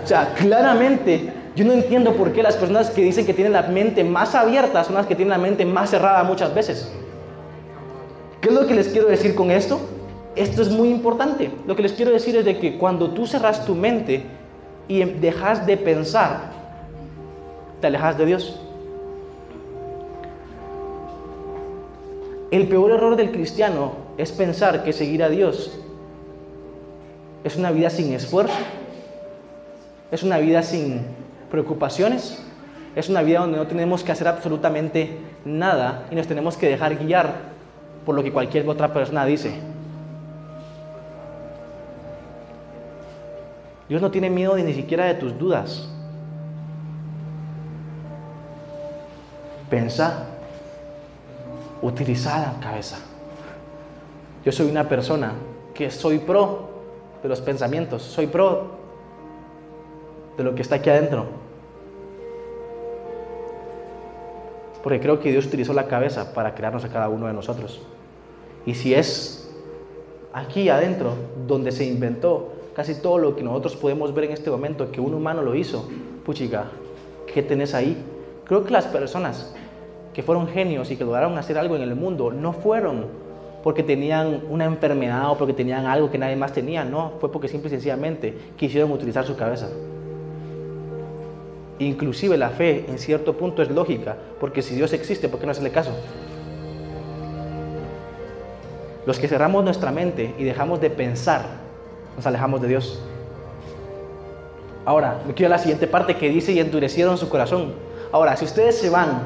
O sea, claramente yo no entiendo por qué las personas que dicen que tienen la mente más abierta son las que tienen la mente más cerrada muchas veces. ¿Qué es lo que les quiero decir con esto? Esto es muy importante. Lo que les quiero decir es de que cuando tú cerras tu mente y dejas de pensar, te alejas de Dios. El peor error del cristiano es pensar que seguir a Dios es una vida sin esfuerzo, es una vida sin preocupaciones. Es una vida donde no tenemos que hacer absolutamente nada y nos tenemos que dejar guiar por lo que cualquier otra persona dice. Dios no tiene miedo ni siquiera de tus dudas. Pensa, utiliza la cabeza. Yo soy una persona que soy pro de los pensamientos, soy pro de lo que está aquí adentro. Porque creo que Dios utilizó la cabeza para crearnos a cada uno de nosotros. Y si es aquí adentro donde se inventó casi todo lo que nosotros podemos ver en este momento, que un humano lo hizo, puchica, ¿qué tenés ahí? Creo que las personas que fueron genios y que lograron hacer algo en el mundo no fueron porque tenían una enfermedad o porque tenían algo que nadie más tenía, no, fue porque simple y sencillamente quisieron utilizar su cabeza. Inclusive la fe en cierto punto es lógica, porque si Dios existe, ¿por qué no hacerle caso? Los que cerramos nuestra mente y dejamos de pensar, nos alejamos de Dios. Ahora, me quiero a la siguiente parte que dice y endurecieron su corazón. Ahora, si ustedes se van,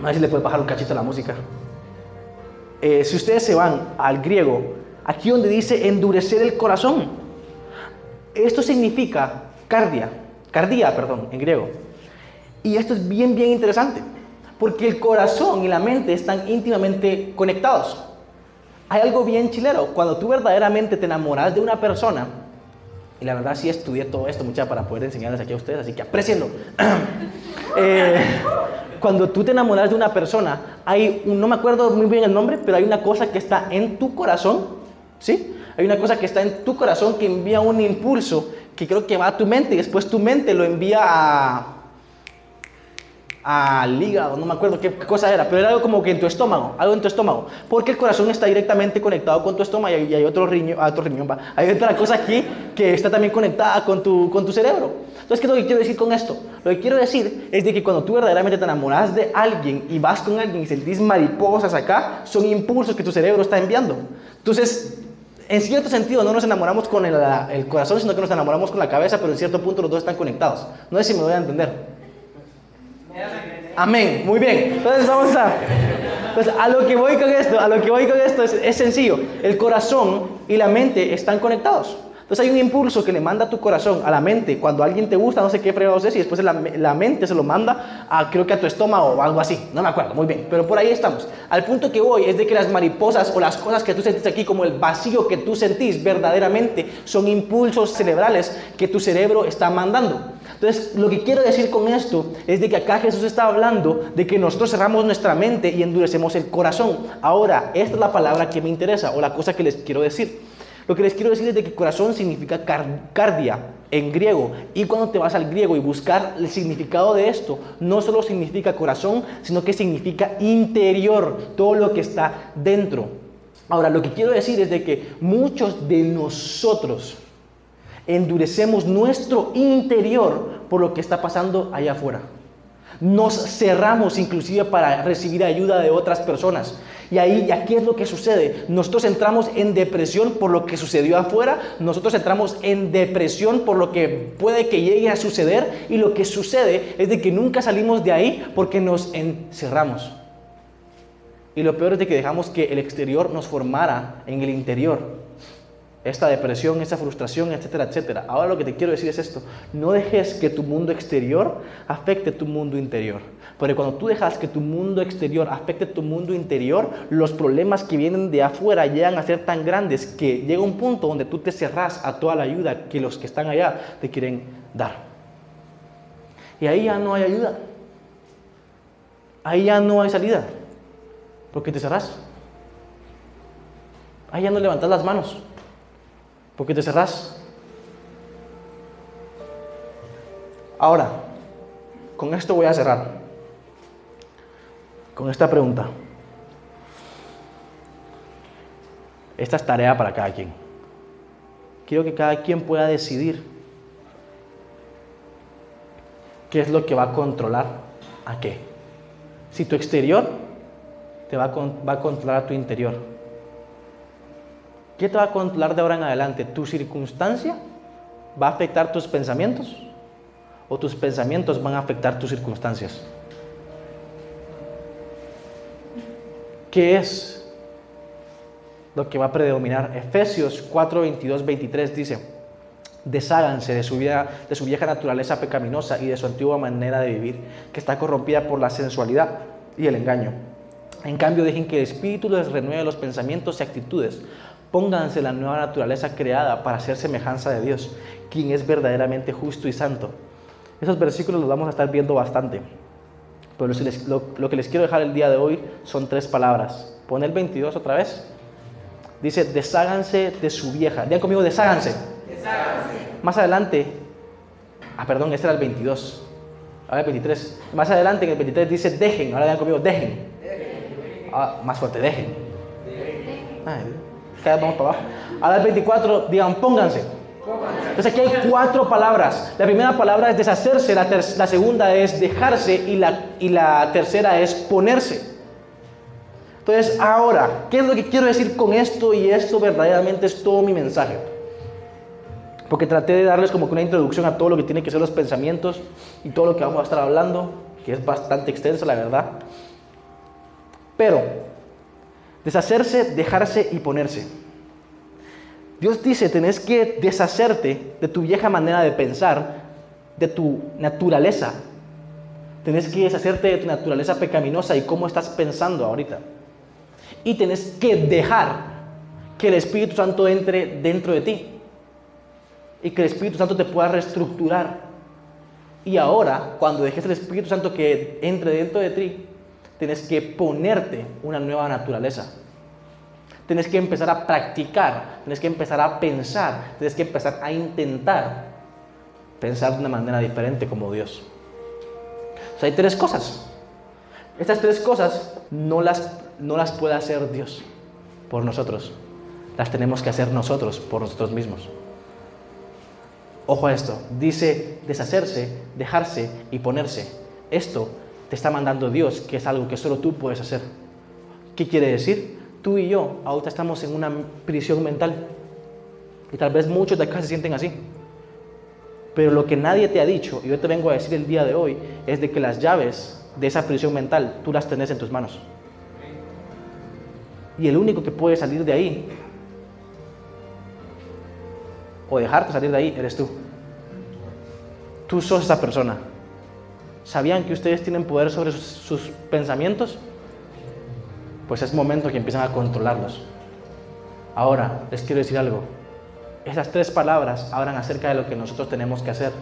a ver si le puede bajar un cachito a la música. Eh, si ustedes se van al griego, aquí donde dice endurecer el corazón, esto significa cardia, Cardía, perdón, en griego. Y esto es bien, bien interesante, porque el corazón y la mente están íntimamente conectados. Hay algo bien chilero, cuando tú verdaderamente te enamoras de una persona, y la verdad sí estudié todo esto mucha para poder enseñarles aquí a ustedes, así que aprecienlo. Eh, cuando tú te enamoras de una persona, hay, no me acuerdo muy bien el nombre, pero hay una cosa que está en tu corazón, ¿sí? Hay una cosa que está en tu corazón que envía un impulso que creo que va a tu mente y después tu mente lo envía a, al hígado, no me acuerdo qué cosa era, pero era algo como que en tu estómago, algo en tu estómago, porque el corazón está directamente conectado con tu estómago y hay otro riñón, ah, otro riñón, hay otra cosa aquí que está también conectada con tu, con tu cerebro. Entonces, ¿qué es lo que quiero decir con esto? Lo que quiero decir es de que cuando tú verdaderamente te enamoras de alguien y vas con alguien y sentís mariposas acá, son impulsos que tu cerebro está enviando. Entonces, en cierto sentido no nos enamoramos con el, corazón, sino que nos enamoramos con la cabeza, pero en cierto punto los dos están conectados. No sé si me voy a entender. Amén. Muy bien. Entonces vamos a... Pues a lo que voy con esto, a lo que voy con esto es, es sencillo. El corazón y la mente están conectados. Entonces hay un impulso que le manda tu corazón a la mente cuando alguien te gusta, no sé qué fregados es, y después la, la, mente se lo manda a, creo que a tu estómago o algo así. No me acuerdo, muy bien. Pero por ahí estamos. Al punto que voy es de que las mariposas o las cosas que tú sentís aquí, como el vacío que tú sentís verdaderamente, son impulsos cerebrales que tu cerebro está mandando. Entonces, lo que quiero decir con esto es de que acá Jesús está hablando de que nosotros cerramos nuestra mente y endurecemos el corazón. Ahora, esta es la palabra que me interesa o la cosa que les quiero decir. Lo que les quiero decir es de que corazón significa cardia en griego. Y cuando te vas al griego y buscar el significado de esto, no solo significa corazón, sino que significa interior, todo lo que está dentro. Ahora, lo que quiero decir es de que muchos de nosotros endurecemos nuestro interior por lo que está pasando allá afuera. Nos cerramos inclusive para recibir ayuda de otras personas. Y ahí, ¿ya qué es lo que sucede? Nosotros entramos en depresión por lo que sucedió afuera, nosotros entramos en depresión por lo que puede que llegue a suceder y lo que sucede es de que nunca salimos de ahí porque nos encerramos. Y lo peor es de que dejamos que el exterior nos formara en el interior esta depresión, esa frustración, etcétera, etcétera. Ahora lo que te quiero decir es esto, no dejes que tu mundo exterior afecte tu mundo interior. Porque cuando tú dejas que tu mundo exterior afecte tu mundo interior, los problemas que vienen de afuera llegan a ser tan grandes que llega un punto donde tú te cerrás a toda la ayuda que los que están allá te quieren dar. Y ahí ya no hay ayuda. Ahí ya no hay salida. Porque te cerrás. Ahí ya no levantas las manos porque te cerrás. Ahora, con esto voy a cerrar. Con esta pregunta. Esta es tarea para cada quien. Quiero que cada quien pueda decidir qué es lo que va a controlar a qué. Si tu exterior te va a, va a controlar a tu interior. ¿Qué te va a controlar de ahora en adelante? ¿Tu circunstancia va a afectar tus pensamientos? ¿O tus pensamientos van a afectar tus circunstancias? ¿Qué es lo que va a predominar? Efesios 4, 22, 23 dice, desháganse de su, vida, de su vieja naturaleza pecaminosa y de su antigua manera de vivir, que está corrompida por la sensualidad y el engaño. En cambio, dejen que el Espíritu les renueve los pensamientos y actitudes Pónganse la nueva naturaleza creada para ser semejanza de Dios, quien es verdaderamente justo y santo. Esos versículos los vamos a estar viendo bastante. Pero lo, que les quiero dejar el día de hoy son tres palabras. Pon el 22 otra vez. Dice, desháganse de su vieja. Digan conmigo, desháganse. desháganse. Más adelante, ah, perdón, este era el 22. Ahora el 23. Más adelante en el 23 dice, dejen. Ahora digan conmigo, dejen. Ah, más fuerte, dejen. dejen cada vamos para abajo. A las 24, digan, pónganse. Entonces aquí hay cuatro palabras. La primera palabra es deshacerse, la, la segunda es dejarse y la, y la tercera es ponerse. Entonces ahora, ¿qué es lo que quiero decir con esto? Y esto verdaderamente es todo mi mensaje. Porque traté de darles como que una introducción a todo lo que tiene que ser los pensamientos y todo lo que vamos a estar hablando, que es bastante extenso, la verdad. Pero Deshacerse, dejarse y ponerse. Dios dice, tenés que deshacerte de tu vieja manera de pensar, de tu naturaleza. Tenés que deshacerte de tu naturaleza pecaminosa y cómo estás pensando ahorita. Y tenés que dejar que el Espíritu Santo entre dentro de ti. Y que el Espíritu Santo te pueda reestructurar. Y ahora, cuando dejes el Espíritu Santo que entre dentro de ti, tienes que ponerte una nueva naturaleza. Tienes que empezar a practicar, tienes que empezar a pensar, tienes que empezar a intentar pensar de una manera diferente como Dios. O sea, hay tres cosas. Estas tres cosas no las, no las puede hacer Dios por nosotros. Las tenemos que hacer nosotros por nosotros mismos. Ojo a esto. Dice deshacerse, dejarse y ponerse. Esto te está mandando Dios, que es algo que solo tú puedes hacer. ¿Qué quiere decir? Tú y yo ahorita estamos en una prisión mental. Y tal vez muchos de acá se sienten así. Pero lo que nadie te ha dicho, y yo te vengo a decir el día de hoy, es de que las llaves de esa prisión mental tú las tenés en tus manos. Y el único que puede salir de ahí, o dejarte salir de ahí, eres tú. Tú sos esa persona. ¿Sabían que ustedes tienen poder sobre sus, sus pensamientos? Pues es momento que empiezan a controlarlos. Ahora, les quiero decir algo. Esas tres palabras hablan acerca de lo que nosotros tenemos que hacer.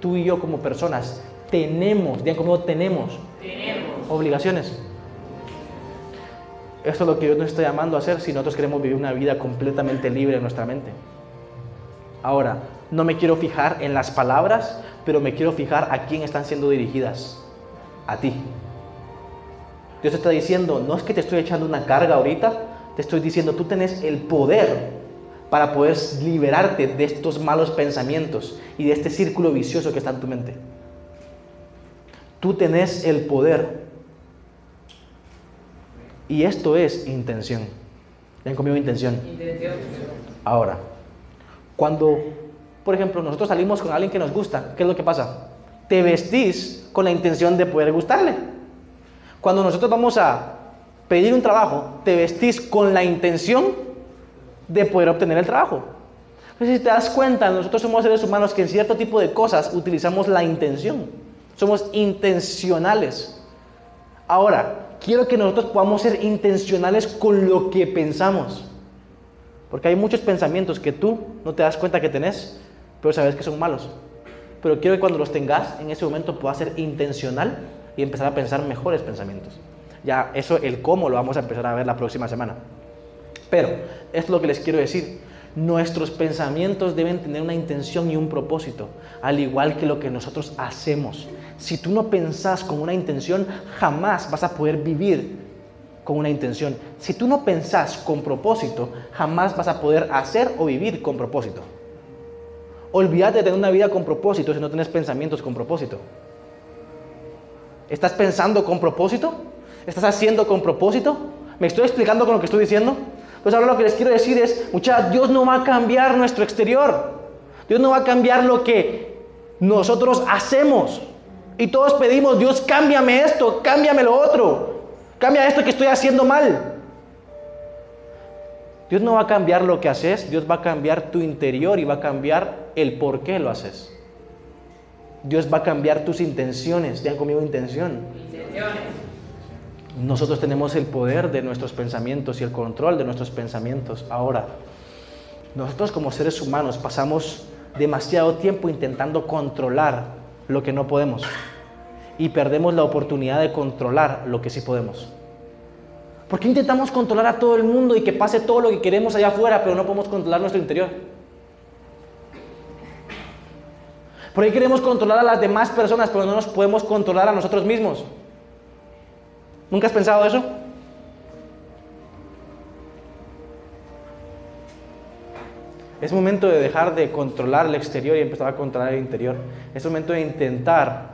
Tú y yo como personas tenemos, digan conmigo, tenemos, Tenemos. obligaciones. Esto es lo que Dios nos está llamando a hacer si nosotros queremos vivir una vida completamente libre en nuestra mente. Ahora, no me quiero fijar en las palabras, pero me quiero fijar a quién están siendo dirigidas. A ti. Dios te está diciendo, no es que te estoy echando una carga ahorita, te estoy diciendo, tú tienes el poder para poder liberarte de estos malos pensamientos y de este círculo vicioso que está en tu mente. Tú tenés el poder. Y esto es intención. ¿Ven conmigo? Intención. Ahora, cuando, por ejemplo, nosotros salimos con alguien que nos gusta, ¿qué es lo que pasa? Te vestís con la intención de poder gustarle. Cuando nosotros vamos a pedir un trabajo, te vestís con la intención de poder obtener el trabajo. Entonces, si te das cuenta, nosotros somos seres humanos que en cierto tipo de cosas utilizamos la intención. Somos intencionales. Ahora, quiero que nosotros podamos ser intencionales con lo que pensamos. Porque hay muchos pensamientos que tú no te das cuenta que tenés, pero sabes que son malos. Pero quiero que cuando los tengas, en ese momento puedas ser intencional y empezar a pensar mejores pensamientos. Ya eso, el cómo, lo vamos a empezar a ver la próxima semana. Pero, esto es lo que les quiero decir. Nuestros pensamientos deben tener una intención y un propósito, al igual que lo que nosotros hacemos. Si tú no pensás con una intención, jamás vas a poder vivir con una intención. Si tú no pensás con propósito, jamás vas a poder hacer o vivir con propósito. Olvídate de tener una vida con propósito si no tienes pensamientos con propósito. ¿Estás pensando con propósito? ¿Estás haciendo con propósito? ¿Me estoy explicando con lo que estoy diciendo? Pues ahora lo que les quiero decir es, muchachos, Dios no va a cambiar nuestro exterior. Dios no va a cambiar lo que nosotros hacemos. Y todos pedimos, Dios, cámbiame esto, cámbiame lo otro. Cambia esto que estoy haciendo mal. Dios no va a cambiar lo que haces, Dios va a cambiar tu interior y va a cambiar el por qué lo haces. Dios va a cambiar tus intenciones. Digan conmigo intención. Intenciones. Nosotros tenemos el poder de nuestros pensamientos y el control de nuestros pensamientos. Ahora, nosotros como seres humanos pasamos demasiado tiempo intentando controlar lo que no podemos y perdemos la oportunidad de controlar lo que sí podemos. ¿Por qué intentamos controlar a todo el mundo y que pase todo lo que queremos allá afuera, pero no podemos controlar nuestro interior? ¿Por qué queremos controlar a las demás personas, pero no nos podemos controlar a nosotros mismos? ¿Nunca has pensado eso? Es momento de dejar de controlar el exterior y empezar a controlar el interior. Es momento de intentar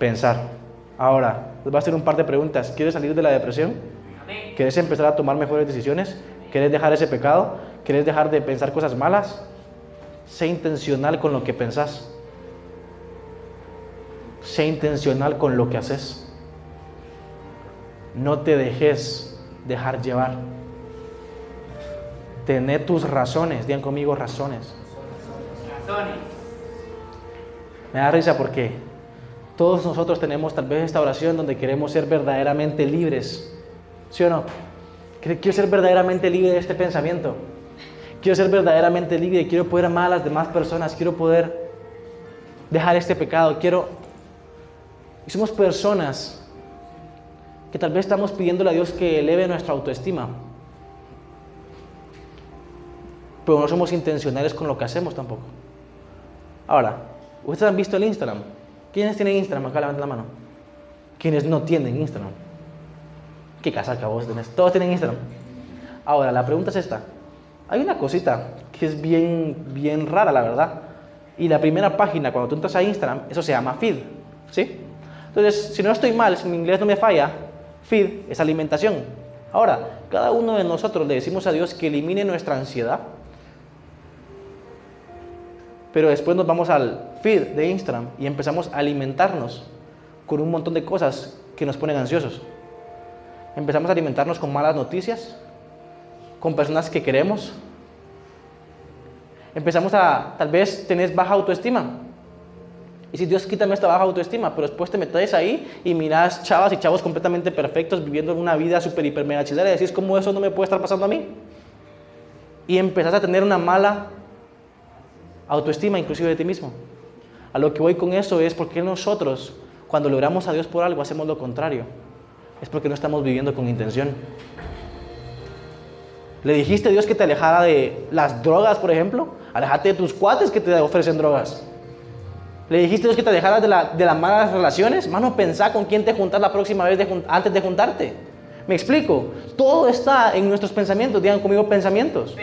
pensar. Ahora, les voy a hacer un par de preguntas. ¿Quieres salir de la depresión? ¿Quieres empezar a tomar mejores decisiones? ¿Quieres dejar ese pecado? ¿Quieres dejar de pensar cosas malas? Sé intencional con lo que pensás. Sé intencional con lo que haces. No te dejes dejar llevar. Tené tus razones, digan conmigo razones. Razones. Me da risa porque todos nosotros tenemos tal vez esta oración donde queremos ser verdaderamente libres. ¿Sí o no? Quiero ser verdaderamente libre de este pensamiento. Quiero ser verdaderamente libre. Quiero poder amar a las demás personas. Quiero poder dejar este pecado. Quiero... Y somos personas que tal vez estamos pidiéndole a Dios que eleve nuestra autoestima. Pero no somos intencionales con lo que hacemos tampoco. Ahora, ¿ustedes han visto el Instagram? ¿Quiénes tienen Instagram? Acá levanten la mano. ¿Quiénes no tienen Instagram? ¿Qué casa vos tenés? Todos tienen Instagram. Ahora, la pregunta es esta. Hay una cosita que es bien, bien rara, la verdad. Y la primera página, cuando tú entras a Instagram, eso se llama feed. ¿Sí? Entonces, si no estoy mal, si mi inglés no me falla, feed es alimentación. Ahora, cada uno de nosotros le decimos a Dios que elimine nuestra ansiedad. Pero después nos vamos al feed de Instagram y empezamos a alimentarnos con un montón de cosas que nos ponen ansiosos. Empezamos a alimentarnos con malas noticias, con personas que queremos. Empezamos a, tal vez, tenés baja autoestima. Y si Dios quítame esta baja autoestima, pero después te metes ahí y miras chavas y chavos completamente perfectos viviendo una vida súper, hiper, mega chilera y decís, ¿cómo eso no me puede estar pasando a mí? Y empezás a tener una mala autoestima inclusive de ti mismo. A lo que voy con eso es porque nosotros, cuando logramos a Dios por algo, hacemos lo contrario. Es porque no estamos viviendo con intención. ¿Le dijiste a Dios que te alejara de las drogas, por ejemplo? Alejate de tus cuates que te ofrecen drogas. ¿Le dijiste a Dios que te alejaras de, las malas relaciones? Mano, pensá con quién te juntas la próxima vez antes de juntarte. ¿Me explico? Todo está en nuestros pensamientos. Digan conmigo pensamientos.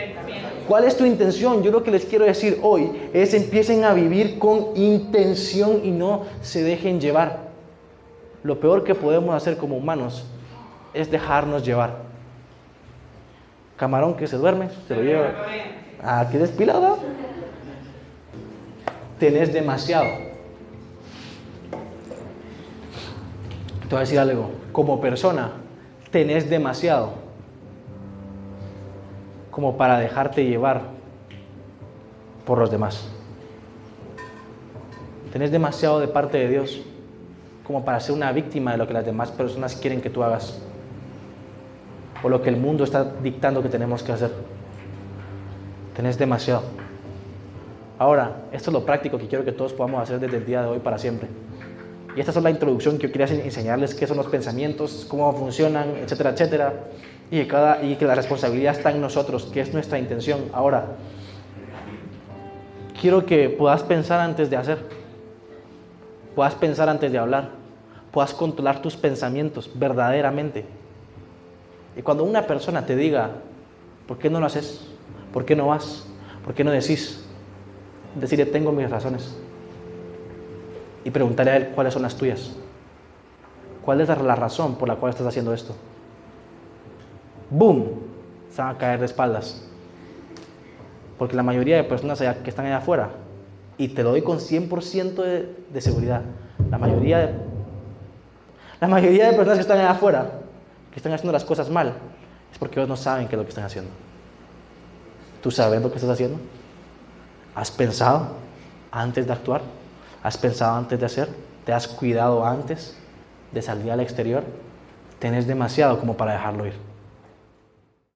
¿Cuál es tu intención? Yo lo que les quiero decir hoy es empiecen a vivir con intención y no se dejen llevar. Lo peor que podemos hacer como humanos es dejarnos llevar camarón que se duerme, se lo lleva. Ah, qué despilado. Tenés demasiado. Te voy a decir algo. Como persona, tenés demasiado. Como para dejarte llevar por los demás. Tenés demasiado de parte de Dios como para ser una víctima de lo que las demás personas quieren que tú hagas o lo que el mundo está dictando que tenemos que hacer. Tenés demasiado. Ahora, esto es lo práctico que quiero que todos podamos hacer desde el día de hoy para siempre. Esta es la introducción que yo quería enseñarles qué son los pensamientos, cómo funcionan, etcétera, etcétera. Y que, cada, y que la responsabilidad está en nosotros, que es nuestra intención. Ahora, quiero que puedas pensar antes de hacer, puedas pensar antes de hablar, puedas controlar tus pensamientos verdaderamente. Y cuando una persona te diga, ¿por qué no lo haces? ¿Por qué no vas? ¿Por qué no decís? Decirle, tengo mis razones. Y preguntarle a él cuáles son las tuyas. ¿Cuál es la razón por la cual estás haciendo esto? ¡Boom! Se van a caer de espaldas. Porque la mayoría de personas que están allá afuera, y te lo doy con 100% de, de, seguridad, la mayoría de, la mayoría de personas que están allá afuera que están haciendo las cosas mal, es porque ellos no saben qué es lo que están haciendo. ¿Tú sabes lo que estás haciendo? ¿Has pensado antes de actuar? ¿Has pensado antes de hacer? ¿Te has cuidado antes de salir al exterior? Tenés demasiado como para dejarlo ir.